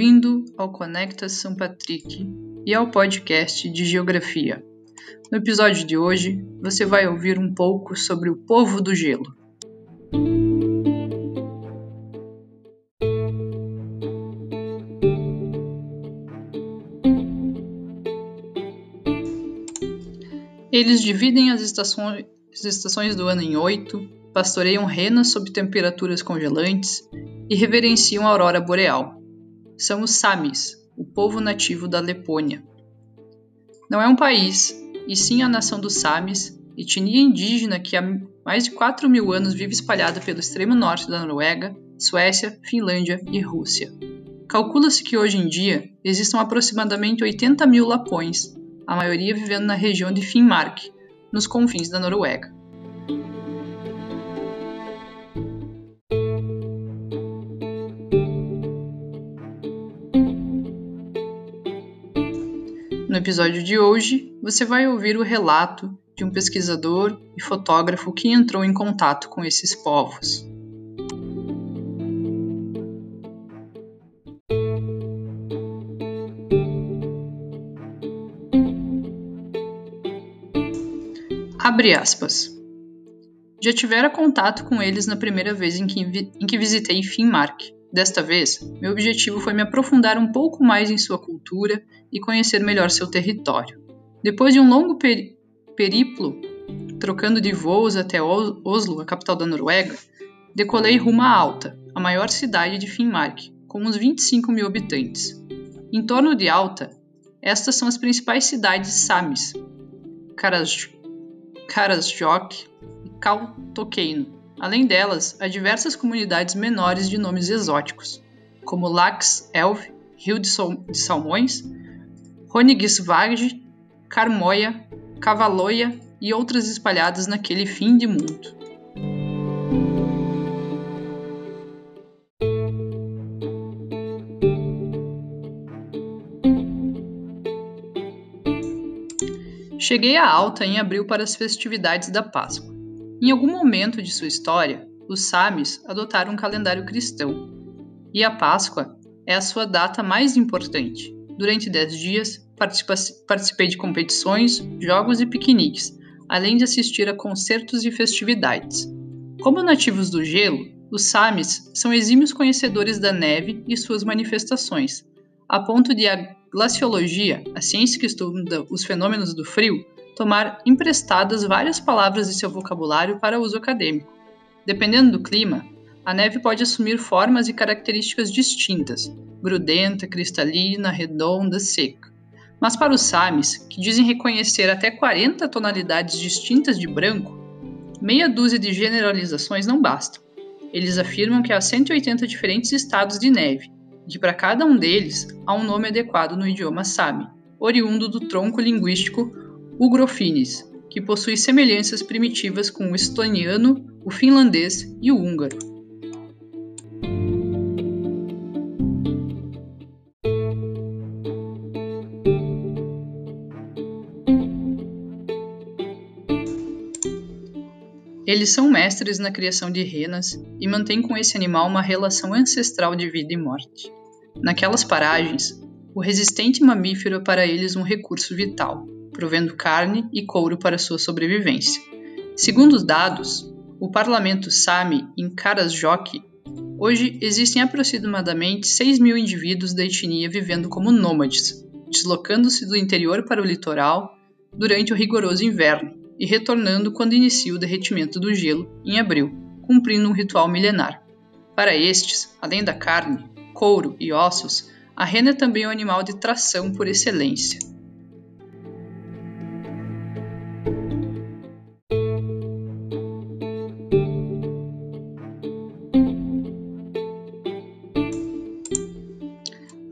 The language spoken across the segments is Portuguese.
Bem-vindo ao Conecta São Patrick e ao podcast de Geografia. No episódio de hoje, você vai ouvir um pouco sobre o povo do gelo. Eles dividem as estações, as estações do ano em oito, pastoreiam renas sob temperaturas congelantes e reverenciam a aurora boreal. São os Samis, o povo nativo da Letônia. Não é um país, e sim a nação dos Samis, etnia indígena que há mais de 4 mil anos vive espalhada pelo extremo norte da Noruega, Suécia, Finlândia e Rússia. Calcula-se que hoje em dia existam aproximadamente 80 mil lapões, a maioria vivendo na região de Finnmark, nos confins da Noruega. No episódio de hoje, você vai ouvir o relato de um pesquisador e fotógrafo que entrou em contato com esses povos. Abre aspas. Já tivera contato com eles na primeira vez em que, em que visitei Finnmark. Desta vez, meu objetivo foi me aprofundar um pouco mais em sua cultura e conhecer melhor seu território. Depois de um longo peri periplo, trocando de voos até Oslo, a capital da Noruega, decolei rumo a Alta, a maior cidade de Finnmark, com uns 25 mil habitantes. Em torno de Alta, estas são as principais cidades samis: Karasjok, e Kautokeino. Além delas, há diversas comunidades menores de nomes exóticos, como Lax Elf, Rio de, Salmões, Ronigisvag, Carmoia, Cavaloia e outras espalhadas naquele fim de mundo. Cheguei a Alta em abril para as festividades da Páscoa. Em algum momento de sua história, os Samis adotaram um calendário cristão, e a Páscoa é a sua data mais importante. Durante dez dias, participei de competições, jogos e piqueniques, além de assistir a concertos e festividades. Como nativos do gelo, os Samis são exímios conhecedores da neve e suas manifestações, a ponto de a glaciologia, a ciência que estuda os fenômenos do frio, tomar emprestadas várias palavras de seu vocabulário para uso acadêmico. Dependendo do clima, a neve pode assumir formas e características distintas, grudenta, cristalina, redonda, seca. Mas para os Samis, que dizem reconhecer até 40 tonalidades distintas de branco, meia dúzia de generalizações não bastam. Eles afirmam que há 180 diferentes estados de neve, que para cada um deles há um nome adequado no idioma Sami, oriundo do tronco linguístico Ugrofinis, que possui semelhanças primitivas com o estoniano, o finlandês e o húngaro. Eles são mestres na criação de renas e mantêm com esse animal uma relação ancestral de vida e morte. Naquelas paragens, o resistente mamífero é para eles um recurso vital, provendo carne e couro para sua sobrevivência. Segundo os dados, o parlamento Sami em Karasjok, hoje existem aproximadamente 6 mil indivíduos da etnia vivendo como nômades, deslocando-se do interior para o litoral durante o rigoroso inverno e retornando quando inicia o derretimento do gelo, em abril, cumprindo um ritual milenar. Para estes, além da carne, couro e ossos, a rena é também um animal de tração por excelência.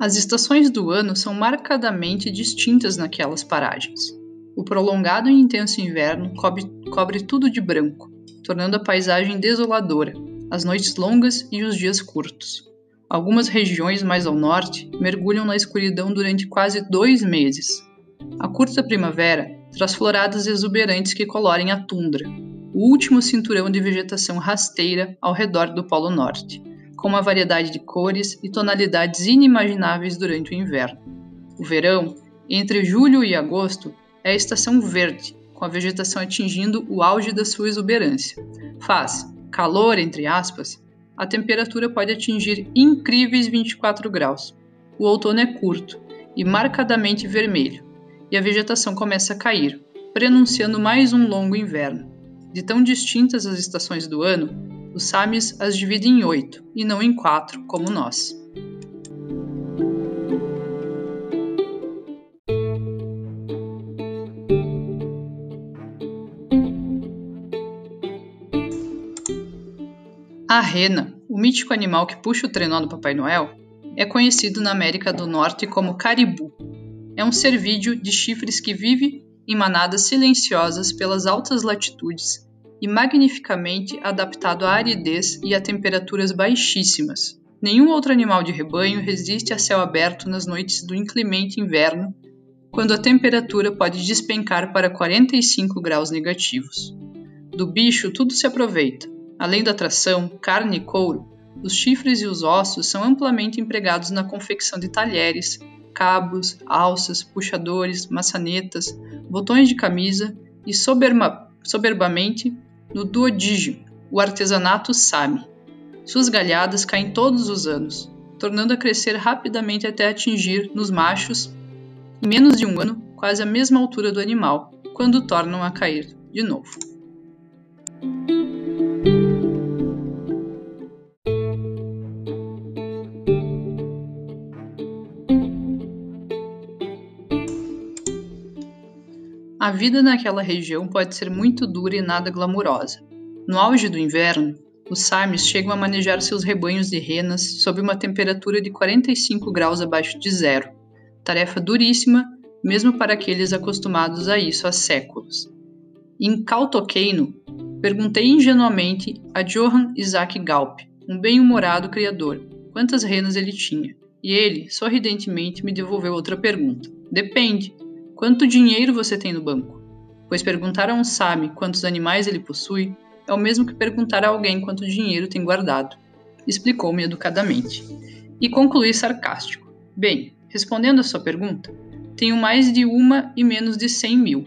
As estações do ano são marcadamente distintas naquelas paragens. O prolongado e intenso inverno cobre, cobre tudo de branco, tornando a paisagem desoladora, as noites longas e os dias curtos. Algumas regiões mais ao norte mergulham na escuridão durante quase dois meses. A curta primavera traz floradas exuberantes que colorem a tundra, o último cinturão de vegetação rasteira ao redor do Polo Norte. Com uma variedade de cores e tonalidades inimagináveis durante o inverno. O verão, entre julho e agosto, é a estação verde, com a vegetação atingindo o auge da sua exuberância. Faz calor, entre aspas, a temperatura pode atingir incríveis 24 graus. O outono é curto e marcadamente vermelho, e a vegetação começa a cair, prenunciando mais um longo inverno. De tão distintas as estações do ano, os Samis as dividem em oito e não em quatro, como nós. A rena, o mítico animal que puxa o trenó do Papai Noel, é conhecido na América do Norte como caribu. É um cervídeo de chifres que vive em manadas silenciosas pelas altas latitudes e magnificamente adaptado à aridez e a temperaturas baixíssimas. Nenhum outro animal de rebanho resiste a céu aberto nas noites do inclemente inverno, quando a temperatura pode despencar para 45 graus negativos. Do bicho tudo se aproveita. Além da atração, carne e couro, os chifres e os ossos são amplamente empregados na confecção de talheres, cabos, alças, puxadores, maçanetas, botões de camisa e soberba, soberbamente no duodígio, o artesanato Sami. Suas galhadas caem todos os anos, tornando a crescer rapidamente até atingir, nos machos, em menos de um ano, quase a mesma altura do animal, quando tornam a cair de novo. A vida naquela região pode ser muito dura e nada glamurosa. No auge do inverno, os Samis chegam a manejar seus rebanhos de renas sob uma temperatura de 45 graus abaixo de zero. Tarefa duríssima, mesmo para aqueles acostumados a isso há séculos. Em Kautokeino, perguntei ingenuamente a Johann Isaac Galp, um bem-humorado criador, quantas renas ele tinha. E ele, sorridentemente, me devolveu outra pergunta. Depende. Quanto dinheiro você tem no banco? Pois perguntar a um Sami quantos animais ele possui é o mesmo que perguntar a alguém quanto dinheiro tem guardado, explicou-me educadamente. E concluí sarcástico. Bem, respondendo a sua pergunta, tenho mais de uma e menos de cem mil.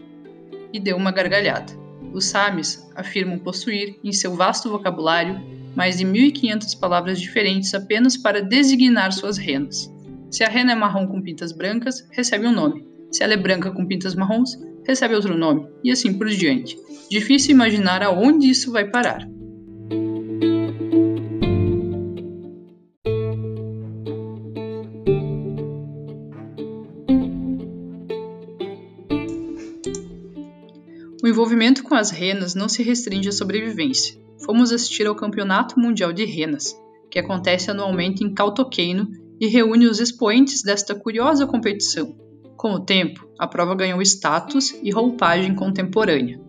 E deu uma gargalhada. Os Samis afirmam possuir, em seu vasto vocabulário, mais de 1.500 palavras diferentes apenas para designar suas renas. Se a rena é marrom com pintas brancas, recebe um nome. Se ela é branca com pintas marrons, recebe outro nome, e assim por diante. Difícil imaginar aonde isso vai parar. O envolvimento com as renas não se restringe à sobrevivência. Fomos assistir ao Campeonato Mundial de Renas, que acontece anualmente em Kautokeino e reúne os expoentes desta curiosa competição, com o tempo, a prova ganhou status e roupagem contemporânea.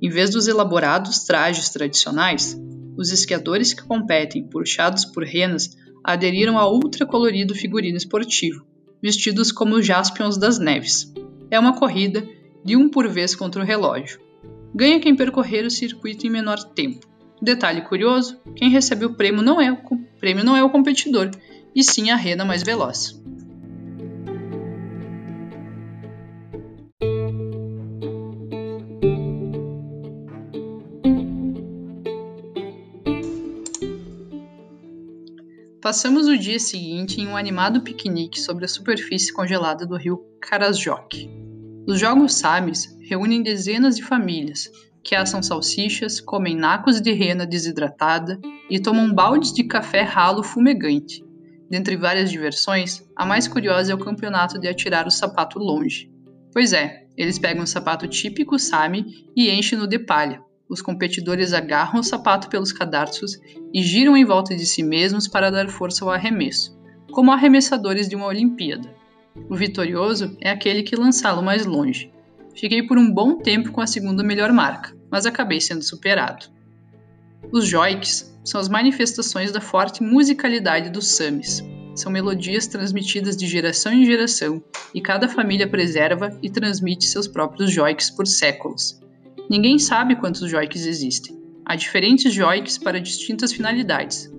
Em vez dos elaborados trajes tradicionais, os esquiadores que competem, puxados por renas, aderiram a ultracolorido figurino esportivo, vestidos como jaspions das neves. É uma corrida de um por vez contra o relógio. Ganha quem percorrer o circuito em menor tempo. Detalhe curioso: quem recebe o prêmio não é o, prêmio não é o competidor, e sim a rena mais veloz. Passamos o dia seguinte em um animado piquenique sobre a superfície congelada do rio Karasjok. Os Jogos Samis reúnem dezenas de famílias que assam salsichas, comem nacos de rena desidratada e tomam baldes de café ralo fumegante. Dentre várias diversões, a mais curiosa é o campeonato de atirar o sapato longe. Pois é, eles pegam o sapato típico Sami e enchem-no de palha, os competidores agarram o sapato pelos cadarços e giram em volta de si mesmos para dar força ao arremesso, como arremessadores de uma Olimpíada. O vitorioso é aquele que lançá-lo mais longe. Fiquei por um bom tempo com a segunda melhor marca, mas acabei sendo superado. Os joiks são as manifestações da forte musicalidade dos Samis. São melodias transmitidas de geração em geração, e cada família preserva e transmite seus próprios joiks por séculos. Ninguém sabe quantos joiks existem. Há diferentes joiks para distintas finalidades.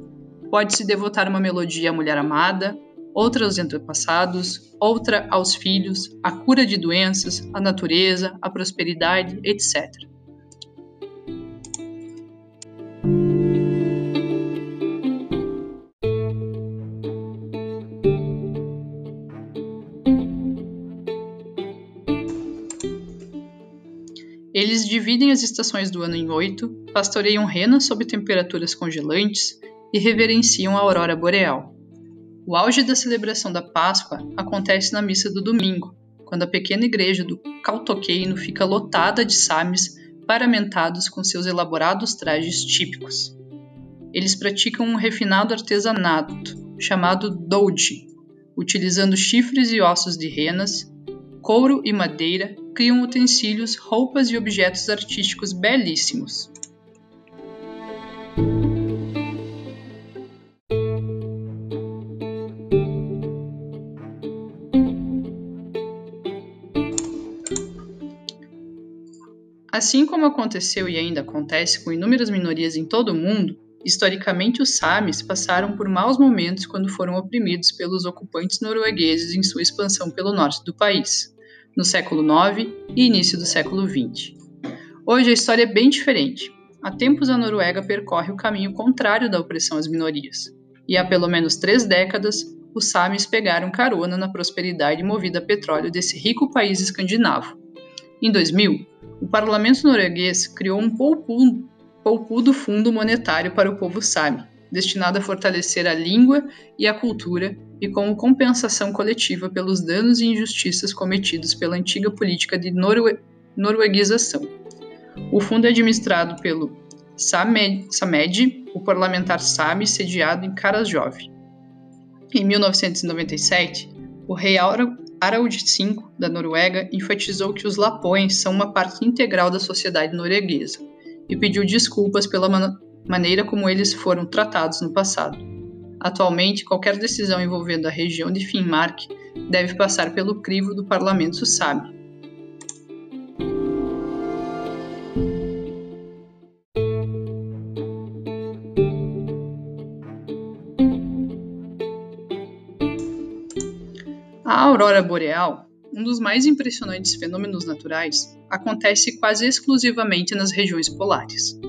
pode-se devotar uma melodia à mulher amada, outra aos antepassados, outra aos filhos, à cura de doenças, à natureza, à prosperidade, etc. dividem as estações do ano em oito, pastoreiam renas sob temperaturas congelantes e reverenciam a aurora boreal. O auge da celebração da Páscoa acontece na missa do domingo, quando a pequena igreja do Caltoqueino fica lotada de sames paramentados com seus elaborados trajes típicos. Eles praticam um refinado artesanato chamado douji, utilizando chifres e ossos de renas, couro e madeira, criam utensílios, roupas e objetos artísticos belíssimos. Assim como aconteceu e ainda acontece com inúmeras minorias em todo o mundo, historicamente os Samis passaram por maus momentos quando foram oprimidos pelos ocupantes noruegueses em sua expansão pelo norte do país, no século IX e início do século XX. Hoje a história é bem diferente. Há tempos a Noruega percorre o caminho contrário da opressão às minorias, e há pelo menos três décadas os Samis pegaram carona na prosperidade movida a petróleo desse rico país escandinavo. Em 2000, o parlamento norueguês criou um poupudo fundo monetário para o povo sami, destinado a fortalecer a língua e a cultura e como compensação coletiva pelos danos e injustiças cometidos pela antiga política de norue norueguização. O fundo é administrado pelo Samed, Samed o parlamentar sami sediado em Karasjov. Em 1997, o rei Harald V da Noruega enfatizou que os lapões são uma parte integral da sociedade norueguesa e pediu desculpas pela maneira como eles foram tratados no passado. Atualmente, qualquer decisão envolvendo a região de Finnmark deve passar pelo crivo do parlamento sábio. A aurora boreal, um dos mais impressionantes fenômenos naturais, acontece quase exclusivamente nas regiões polares.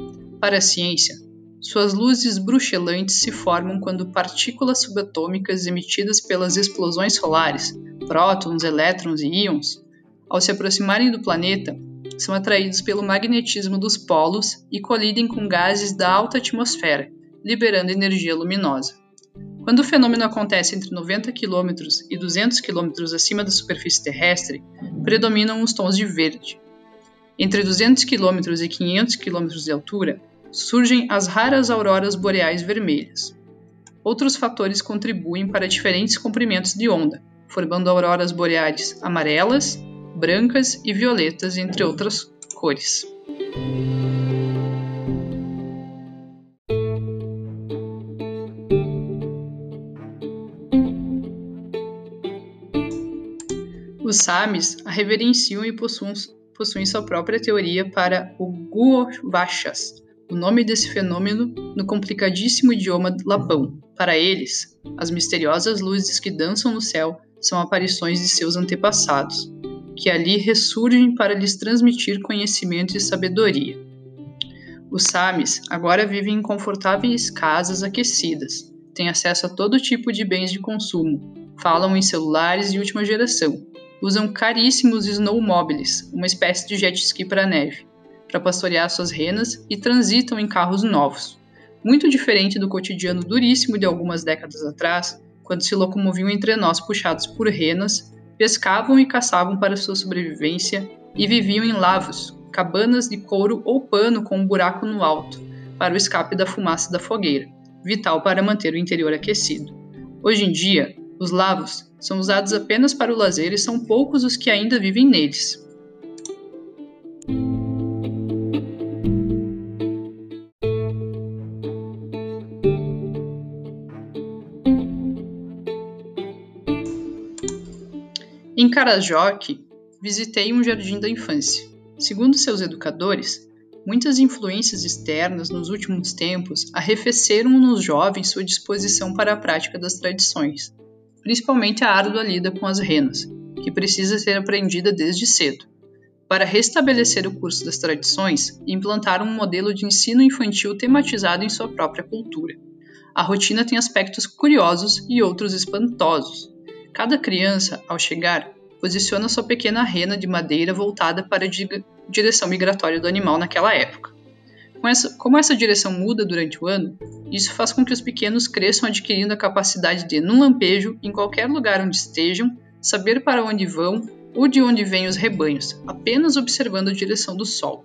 Para a ciência, suas luzes bruxelantes se formam quando partículas subatômicas emitidas pelas explosões solares, prótons, elétrons e íons, ao se aproximarem do planeta, são atraídos pelo magnetismo dos polos e colidem com gases da alta atmosfera, liberando energia luminosa. Quando o fenômeno acontece entre 90 km e 200 km acima da superfície terrestre, predominam os tons de verde. Entre 200 km e 500 km de altura, surgem as raras auroras boreais vermelhas. Outros fatores contribuem para diferentes comprimentos de onda, formando auroras boreais amarelas, brancas e violetas, entre outras cores. Os Samis a reverenciam e possuem, possuem sua própria teoria para o Guovachas, o nome desse fenômeno no complicadíssimo idioma lapão. Para eles, as misteriosas luzes que dançam no céu são aparições de seus antepassados, que ali ressurgem para lhes transmitir conhecimento e sabedoria. Os Samis agora vivem em confortáveis casas aquecidas, têm acesso a todo tipo de bens de consumo, falam em celulares de última geração usam caríssimos snowmobiles, uma espécie de jet ski para neve, para pastorear suas renas e transitam em carros novos. Muito diferente do cotidiano duríssimo de algumas décadas atrás, quando se locomoviam entre nós puxados por renas, pescavam e caçavam para sua sobrevivência e viviam em lavos, cabanas de couro ou pano com um buraco no alto, para o escape da fumaça da fogueira, vital para manter o interior aquecido. Hoje em dia, os lavos são usados apenas para o lazer e são poucos os que ainda vivem neles. Em Karajok, visitei um jardim da infância. Segundo seus educadores, Muitas influências externas nos últimos tempos arrefeceram nos jovens sua disposição para a prática das tradições, principalmente a árdua lida com as renas, que precisa ser aprendida desde cedo. Para restabelecer o curso das tradições, implantaram um modelo de ensino infantil tematizado em sua própria cultura. A rotina tem aspectos curiosos e outros espantosos. Cada criança, ao chegar, posiciona sua pequena rena de madeira voltada para a direção migratória do animal naquela época. Como essa direção muda durante o ano, isso faz com que os pequenos cresçam adquirindo a capacidade de, num lampejo, em qualquer lugar onde estejam, saber para onde vão ou de onde vêm os rebanhos, apenas observando a direção do sol.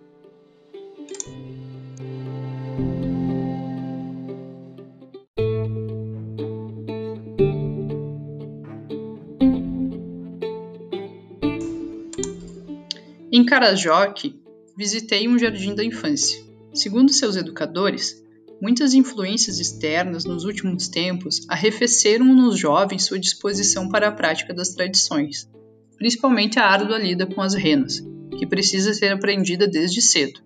Em Carajoque, visitei um jardim da infância. Segundo seus educadores, muitas influências externas nos últimos tempos arrefeceram nos jovens sua disposição para a prática das tradições, principalmente a árdua lida com as renas, que precisa ser aprendida desde cedo.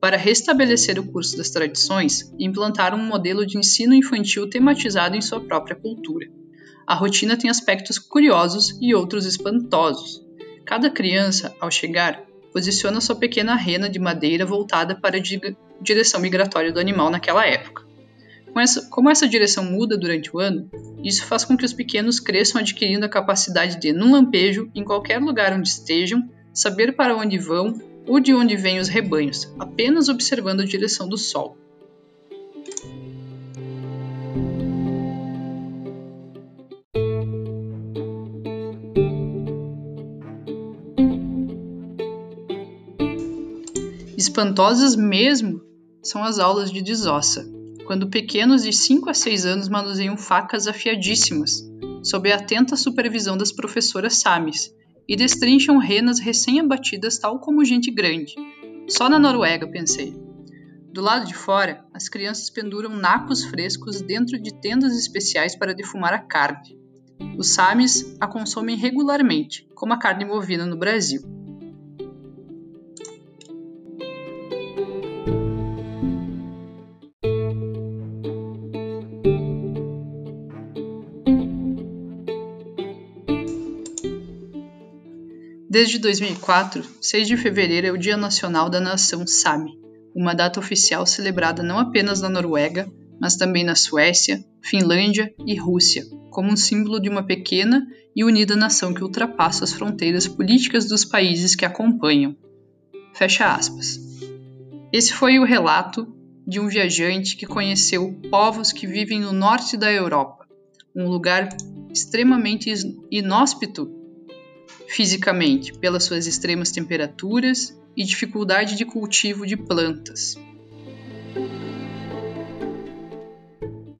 Para restabelecer o curso das tradições, implantaram um modelo de ensino infantil tematizado em sua própria cultura. A rotina tem aspectos curiosos e outros espantosos, Cada criança, ao chegar, posiciona sua pequena rena de madeira voltada para a direção migratória do animal naquela época. Como essa direção muda durante o ano, isso faz com que os pequenos cresçam adquirindo a capacidade de, num lampejo, em qualquer lugar onde estejam, saber para onde vão ou de onde vêm os rebanhos, apenas observando a direção do sol. Espantosas mesmo são as aulas de desossa, quando pequenos de 5 a 6 anos manuseiam facas afiadíssimas, sob a atenta supervisão das professoras Samis, e destrincham renas recém-abatidas tal como gente grande. Só na Noruega, pensei. Do lado de fora, as crianças penduram nacos frescos dentro de tendas especiais para defumar a carne. Os Samis a consomem regularmente, como a carne bovina no Brasil. Desde 2004, 6 de fevereiro é o Dia Nacional da Nação Sami, uma data oficial celebrada não apenas na Noruega, mas também na Suécia, Finlândia e Rússia, como um símbolo de uma pequena e unida nação que ultrapassa as fronteiras políticas dos países que acompanham. Fecha aspas. Esse foi o relato de um viajante que conheceu povos que vivem no norte da Europa, um lugar extremamente inóspito fisicamente pelas suas extremas temperaturas e dificuldade de cultivo de plantas.